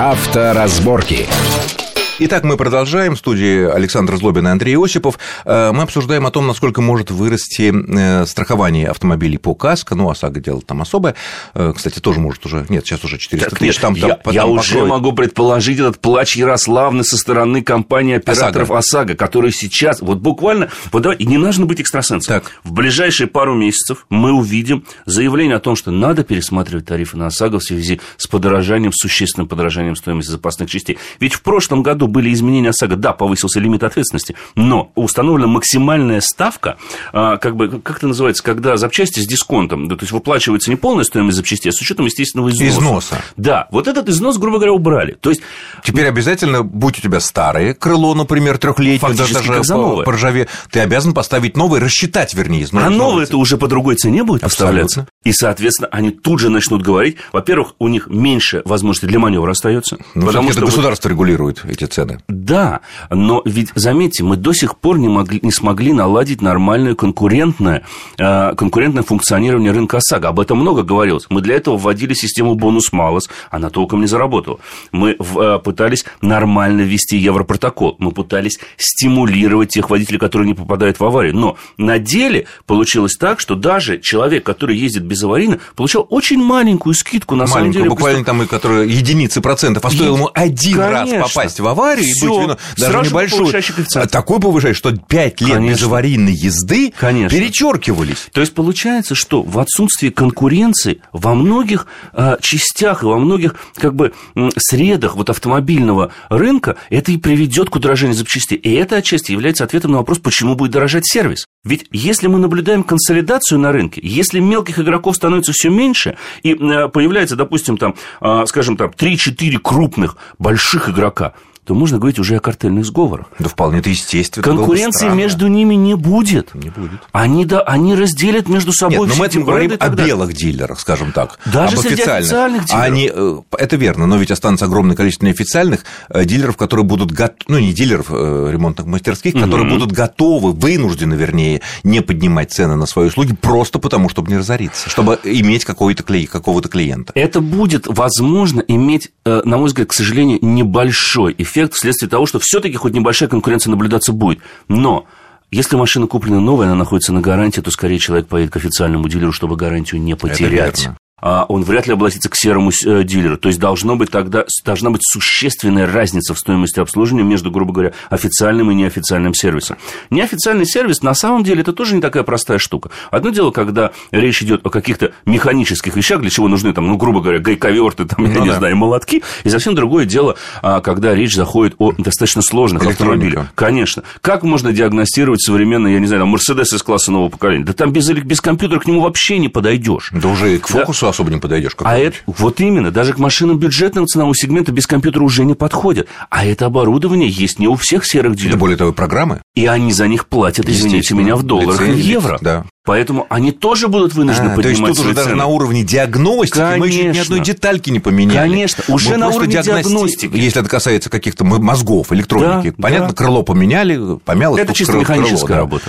Авторазборки. Итак, мы продолжаем. В студии Александр Злобин и Андрей Осипов. Э, мы обсуждаем о том, насколько может вырасти э, страхование автомобилей по КАСКО. Ну, ОСАГО дело там особое. Э, кстати, тоже может уже... Нет, сейчас уже 400 так, тысяч. Нет, там, я, там, я уже покроет. могу предположить этот плач Ярославны со стороны компании операторов ОСАГО, которые сейчас... Вот буквально... Вот давай, и не нужно быть экстрасенсом. Так. В ближайшие пару месяцев мы увидим заявление о том, что надо пересматривать тарифы на ОСАГО в связи с подорожанием, существенным подорожанием стоимости запасных частей. Ведь в прошлом году были изменения ОСАГО да, повысился лимит ответственности, но установлена максимальная ставка, а, как бы, как это называется, когда запчасти с дисконтом, да, то есть выплачивается не полная стоимость запчастей, а с учетом естественного износа. Износа. Да, вот этот износ, грубо говоря, убрали. То есть Теперь обязательно, будь у тебя старое крыло, например, трехлетнее, даже по, новое. по ржаве, ты обязан поставить новое, рассчитать, вернее, износ. А новые это уже по другой цене будет Абсолютно. поставляться. И, соответственно, они тут же начнут говорить. Во-первых, у них меньше возможностей для маневра остается. Ну, потому что это вот- государство регулирует эти цены. Да, но ведь, заметьте, мы до сих пор не, могли, не смогли наладить нормальное конкурентное, э, конкурентное функционирование рынка ОСАГО. Об этом много говорилось. Мы для этого вводили систему бонус-малос, она толком не заработала. Мы в- э, пытались нормально ввести европротокол. Мы пытались стимулировать тех водителей, которые не попадают в аварию. Но на деле получилось так, что даже человек, который ездит безаварийно, получал очень маленькую скидку на самом Маленькую, деле. буквально там, которые единицы процентов, а стоило ему один раз Конечно. попасть в аварию и Всё, быть виноват, даже небольшой. А Такой повышающий, что 5 лет Конечно. безаварийной езды Конечно. перечеркивались. То есть получается, что в отсутствии конкуренции во многих э, частях и во многих как бы средах вот автомобильного рынка это и приведет к удорожанию запчастей. И это отчасти является ответом на вопрос, почему будет дорожать сервис. Ведь если мы наблюдаем консолидацию на рынке, если мелких игроков становится все меньше, и э, появляется, допустим, там, э, скажем, там 3-4 крупных больших игрока, то можно говорить уже о картельных сговорах. Да вполне это естественно. бы Конкуренции между ними не будет. Не будет. Они, да, они разделят между собой Нет, но мы эти это говорим о белых дилерах, скажем так. Даже об среди официальных. официальных дилеров. Они, э, это верно, но ведь останется огромное количество неофициальных э, дилеров, которые будут готовы, ну, не дилеров э, ремонтных мастерских, которые будут готовы, вынуждены, вернее, не поднимать цены на свои услуги просто потому, чтобы не разориться, чтобы иметь какой-то клей, какого-то клиента. Это будет, возможно, иметь, на мой взгляд, к сожалению, небольшой эффект вследствие того, что все-таки хоть небольшая конкуренция наблюдаться будет. Но если машина куплена новая, она находится на гарантии, то скорее человек поедет к официальному дилеру, чтобы гарантию не потерять. А он вряд ли обратится к серому э, дилеру. То есть должно быть тогда, должна быть существенная разница в стоимости обслуживания между, грубо говоря, официальным и неофициальным сервисом. Неофициальный сервис, на самом деле, это тоже не такая простая штука. Одно дело, когда речь идет о каких-то механических вещах, для чего нужны, там, ну, грубо говоря, гайковерты, там, я Ну не да. знаю, молотки, и совсем другое дело, а, когда речь заходит о достаточно сложных автомобилях. Конечно. Как можно диагностировать современный, я не знаю, там, Мерседес из класса нового поколения? Да там без, без компьютера к нему вообще не подойдешь. Да уже и к Да. Особо не подойдешь. А это, вот именно, даже к машинам бюджетного ценового сегмента без компьютера уже не подходят. А это оборудование есть не у всех серых Это дилеров. более того, программы. И они за них платят, извините меня, в долларах и евро. да. Поэтому они тоже будут вынуждены А, то поднимать есть тут уже даже цены. на уровне диагностики мы еще ни Конечно. одной детальки не поменяли. Конечно, уже Мы на уровне диагности- диагностики. Если это касается каких-то мозгов, электроники. Да, Понятно, да. крыло поменяли, помялось. Это чисто крыло- механическая крыло, да. работа.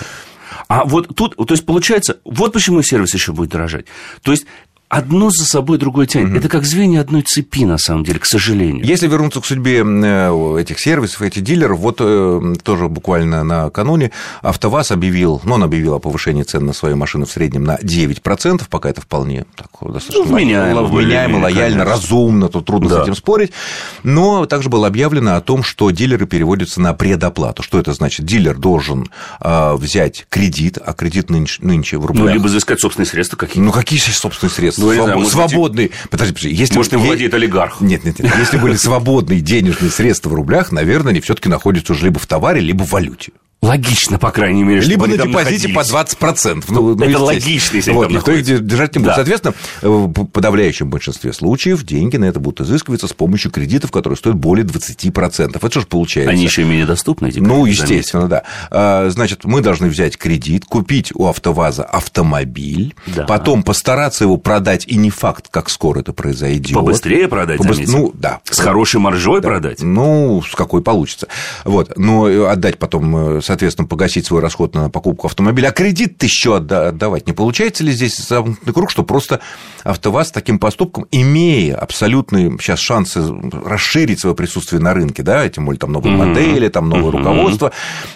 А вот тут, то есть получается, вот почему сервис еще будет дорожать. То есть одно за собой другое тянет. Это как звенья одной цепи, на самом деле, к сожалению. Если вернуться к судьбе э, этих сервисов, этих дилеров, вот э, тоже буквально накануне АвтоВАЗ объявил, ну, он объявил о повышении цен на свои машины в среднем на 9%, пока это вполне так, достаточно Ну, вменяемо, вменяемо, лояльно, конечно. разумно, тут трудно Да. с этим спорить. Но также было объявлено о том, что дилеры переводятся на предоплату. Что это значит? Дилер должен э, взять кредит, а кредит нынче, нынче в рублях. Ну, либо заискать собственные средства какие-то. Ну, какие собственные средства? Ну, не знаю, Свобо- может быть, свободные. Подожди, подожди. Если Может, им владеет олигарх. Нет, нет, нет. Если были свободные денежные средства в рублях, наверное, они все-таки находятся уже либо в товаре, либо в валюте. Логично, по крайней мере, Либо на депозите по находились. 20%. Ну, ну, Это естественно. логично, если вот, Никто их находятся. держать не будет. Да. Соответственно, э, в подавляющем большинстве случаев деньги на это будут изыскиваться с помощью кредитов, которые стоят более 20%. Это что же получается? Они еще и менее доступны, эти Ну, естественно, да. А, Значит, мы должны взять кредит, купить у АвтоВАЗа автомобиль, Да. потом постараться его продать, и не факт, как скоро это произойдет. Побыстрее продать, Побыс-. Ну, да. С хорошей маржой продать. Ну, с какой получится. Вот. Но отдать потом, э, соответственно, погасить свой расход на покупку автомобиля, а кредит еще отдавать. Не получается ли здесь замкнутый круг, что просто АвтоВАЗ таким поступком, имея абсолютные сейчас шансы расширить свое присутствие на рынке, да, тем более там новые mm-hmm. модели, там новое mm-hmm. руководство,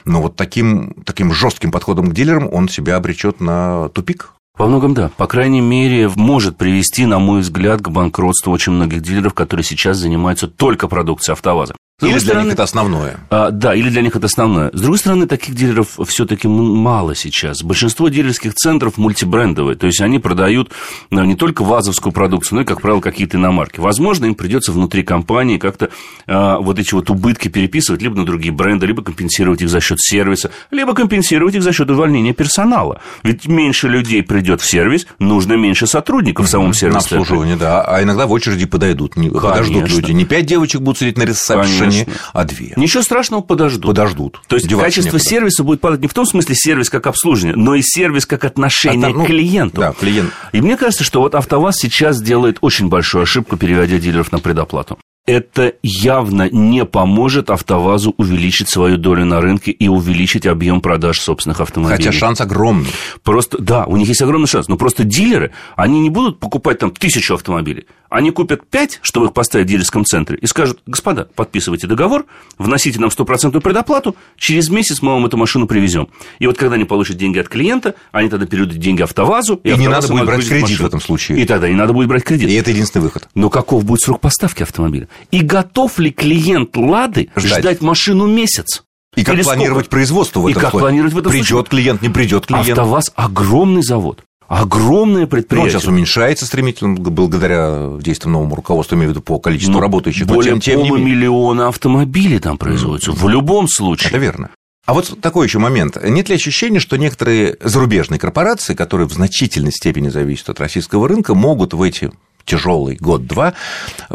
но вот таким, таким жестким подходом к дилерам он себя обречет на тупик? Во многом да. По крайней мере, может привести, на мой взгляд, к банкротству очень многих дилеров, которые сейчас занимаются только продукцией АвтоВАЗа. Или для стороны, них это основное. А, да, или для них это основное. С другой стороны, таких дилеров все-таки мало сейчас. Большинство дилерских центров мультибрендовые, то есть они продают ну, не только вазовскую продукцию, но и, как правило, какие-то иномарки. Возможно, им придется внутри компании как-то а, вот эти вот убытки переписывать либо на другие бренды, либо компенсировать их за счет сервиса, либо компенсировать их за счет увольнения персонала. Ведь меньше людей придет в сервис, нужно меньше сотрудников в самом сервисе. На обслуживание, да. А иногда в очереди подойдут, не, подождут люди. Не пять девочек будут сидеть на ресепшене, не, а две. Ничего страшного, подождут. Подождут. То есть качество некуда. сервиса будет падать не в том смысле сервис как обслуживание, но и сервис как отношение От, ну, к клиенту. Да, клиент. И мне кажется, что вот АвтоВАЗ сейчас делает очень большую ошибку, переводя дилеров на предоплату это явно не поможет АвтоВАЗу увеличить свою долю на рынке и увеличить объем продаж собственных автомобилей. Хотя шанс огромный. Просто, да, у них есть огромный шанс. Но просто дилеры, они не будут покупать там тысячу автомобилей. Они купят пять, чтобы их поставить в дилерском центре, и скажут, господа, подписывайте договор, вносите нам стопроцентную предоплату, через месяц мы вам эту машину привезем. И вот когда они получат деньги от клиента, они тогда перейдут деньги АвтоВАЗу. И, и не надо будет брать кредит машину. в этом случае. И тогда не надо будет брать кредит. И это единственный выход. Но каков будет срок поставки автомобиля? И готов ли клиент «Лады» ждать, ждать машину месяц? И как Или планировать сколько? производство в этом И как планировать в этом Придет случае? клиент, не придет клиент. АвтоВАЗ – огромный завод. Огромное предприятие. Ну, он сейчас уменьшается стремительно благодаря действиям новому руководству, имею в виду по количеству ну, работающих. Более но тем, тем полумиллиона автомобилей там производится. Mm. В любом случае. Это верно. А вот такой еще момент. Нет ли ощущения, что некоторые зарубежные корпорации, которые в значительной степени зависят от российского рынка, могут в эти тяжелый год-два,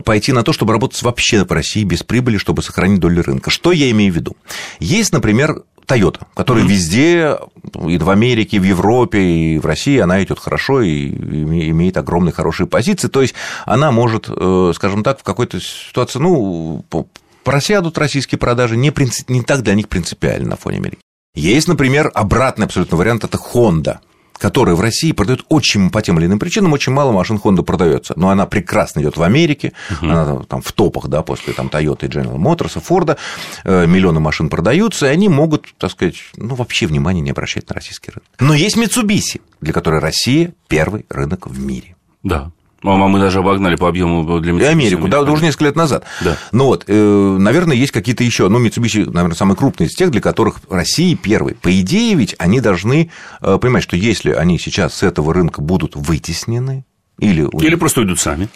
пойти на то, чтобы работать вообще в России без прибыли, чтобы сохранить долю рынка. Что я имею в виду? Есть, например, Toyota, которая mm-hmm. везде, и в Америке, и в Европе, и в России, она идет хорошо и имеет огромные хорошие позиции. То есть она может, э, скажем так, в какой-то ситуации, ну, просядут российские продажи, не, принцип, не так для них принципиально на фоне Америки. Есть, например, обратный абсолютно вариант, это Honda которая в России продает очень по тем или иным причинам, очень мало машин Honda продается. Но она прекрасно идет в Америке, uh-huh. она там в топах, да, после там Toyota и General Motors, и Ford, э, миллионы машин продаются, и они могут, так сказать, ну, вообще внимания не обращать на российский рынок. Но есть Mitsubishi, для которой Россия первый рынок в мире. Да. А мы даже обогнали по объему для Mitsubishi. И Америку, да, уже несколько лет назад. Да. Ну вот, э, наверное, есть какие-то еще. Ну, Mitsubishi, наверное, самый крупный из тех, для которых Россия первый. По идее, ведь они должны э, понимать, что если они сейчас с этого рынка будут вытеснены, или, или просто уйдут сами.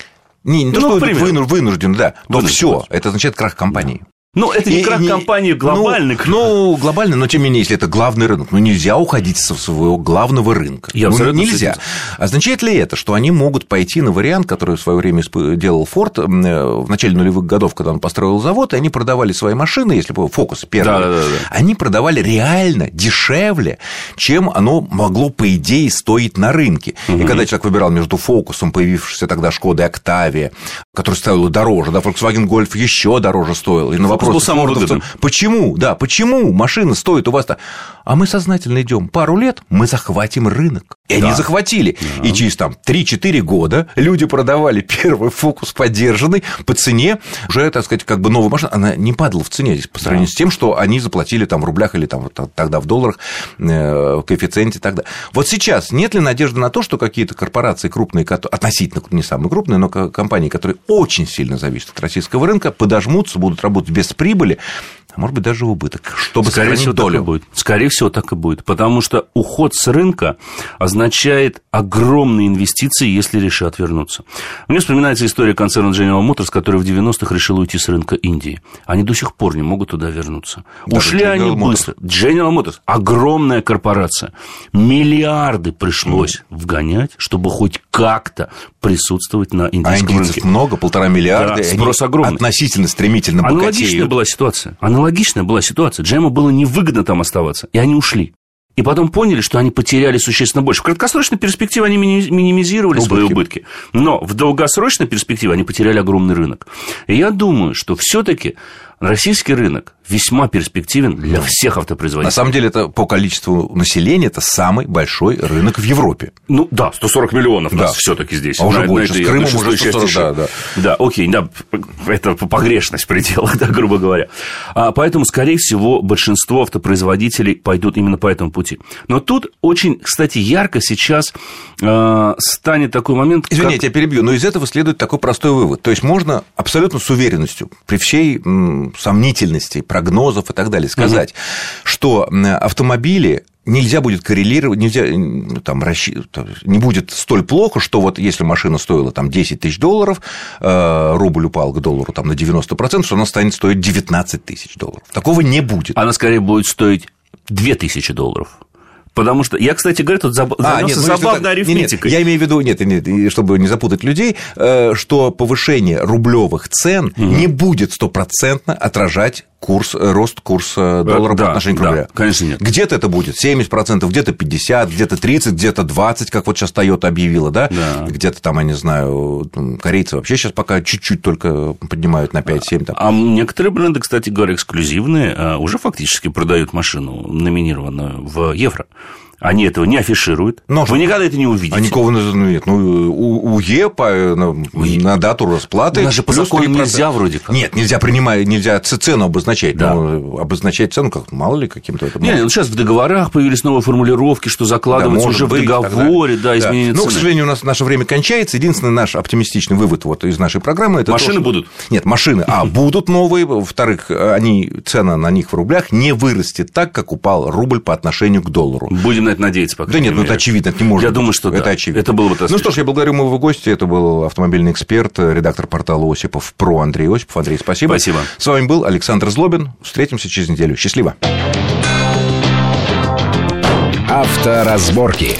Не, не то, ну, что вынуждены, вынуждены, да, то все, это означает крах компании. Ну, это не крах компании глобальный. Ну, ну, глобальный, но тем не менее, если это главный рынок, ну, нельзя уходить со своего главного рынка. Я ну, нельзя. Означает ли это, что они могут пойти на вариант, который в свое время делал Форд э, в начале нулевых годов, когда он построил завод, и они продавали свои машины, если бы фокус первый, да, да, да. они продавали реально дешевле, чем оно могло, по идее, стоить на рынке. Угу. И когда человек выбирал между фокусом, появившейся тогда Шкода Октавия, который стоил дороже, да, Volkswagen Golf еще дороже стоил, и на вопрос вопрос. Был самым Почему? Да, почему машина стоит у вас-то? А мы сознательно идем пару лет, мы захватим рынок. И да. они захватили. Да. И через там 3-4 года люди продавали первый фокус поддержанный по цене, уже, так сказать, как бы новая машина, она не падала в цене здесь по сравнению да. с тем, что они заплатили там в рублях или там тогда в долларах, э, в коэффициенте тогда. Вот сейчас нет ли надежды на то, что какие-то корпорации крупные, относительно не самые крупные, но компании, которые очень сильно зависят от российского рынка, подожмутся, будут работать без прибыли, а может быть, даже убыток, чтобы Скорее всего, долю. Так и будет. Скорее всего, так и будет. Потому что уход с рынка означает огромные инвестиции, если решат вернуться. Мне вспоминается история концерна General Motors, который в 90-х решил уйти с рынка Индии. Они до сих пор не могут туда вернуться. Даже Ушли General они Motors. быстро. General Motors – огромная корпорация. Миллиарды пришлось mm. вгонять, чтобы хоть как-то присутствовать на индийском а рынке. много, полтора миллиарда. Да, спрос огромный. Относительно стремительно богатеют. Аналогичная была ситуация. Аналогичная была ситуация. Джему было невыгодно там оставаться, и они ушли. И потом поняли, что они потеряли существенно больше. В краткосрочной перспективе они минимизировали убытки. свои убытки. Но в долгосрочной перспективе они потеряли огромный рынок. И я думаю, что все-таки Российский рынок весьма перспективен для всех автопроизводителей. На самом деле, это по количеству населения это самый большой рынок в Европе. Ну да, 140 миллионов да. нас все-таки здесь. А уже на, больше, на этой, с Крымом уже 140, да, да. Да, окей, да, это погрешность в пределах, да, грубо говоря. А, поэтому, скорее всего, большинство автопроизводителей пойдут именно по этому пути. Но тут очень, кстати, ярко сейчас э, станет такой момент... Извини, как... я тебя перебью, но из этого следует такой простой вывод. То есть можно абсолютно с уверенностью, при всей м, сомнительности прогнозов и так далее, сказать, угу. что автомобили нельзя будет коррелировать, нельзя там, расщ... не будет столь плохо, что вот если машина стоила там 10 тысяч долларов, э, рубль упал к доллару там на 90%, что она станет стоить 19 тысяч долларов. Такого не будет. Она скорее будет стоить 2000 долларов. Потому что я, кстати говоря, тут заб... а, нет, ну, забавной арифметикой. Нет, нет, я имею в виду, нет, нет, чтобы не запутать людей, э, что повышение рублевых цен угу. не будет стопроцентно отражать курс, э, рост курса э, доллара да, по отношению к рублю. Да, конечно, нет. Где-то это будет 70%, где-то 50%, где-то 30%, где-то 20%, как вот сейчас Toyota объявила, да? да. Где-то там, я не знаю, корейцы вообще сейчас пока чуть-чуть только поднимают на 5-7%. Там. А некоторые бренды, кстати говоря, эксклюзивные, уже фактически продают машину, номинированную в евро. Они этого не афишируют. Но Вы никогда это не увидите. А никого нет. Ну, у, у ЕПА на, на дату расплаты. У нас же по закону нельзя вроде как. Нет, нельзя принимать, нельзя цену обозначать. Да. Но обозначать цену, как мало ли каким-то это. Нет, ну сейчас в договорах появились новые формулировки, что закладывается да, уже быть, в договоре, да, изменение да. Ну, к сожалению, у нас наше время кончается. Единственный наш оптимистичный вывод вот из нашей программы это машины то, что... будут. Нет, машины, а будут новые. Во-вторых, они цена на них в рублях не вырастет так, как упал рубль по отношению к доллару. Будем на это надеяться, пока. Да нет, ну это очевидно, это не может Я быть. думаю, что это да. очевидно. Это было бы Ну что ж, я благодарю моего гостя. Это был автомобильный эксперт, редактор портала Осипов про Андрей Осипов. Андрей, спасибо. Спасибо. С вами был Александр Злобин. Встретимся через неделю. Счастливо. Авторазборки.